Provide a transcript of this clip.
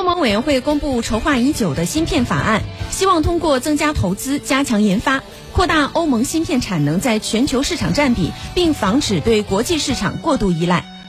欧盟委员会公布筹划已久的芯片法案希望通过增加投资加强研发扩大欧盟芯片产能在全球市场占比并防止对国际市场过度依赖。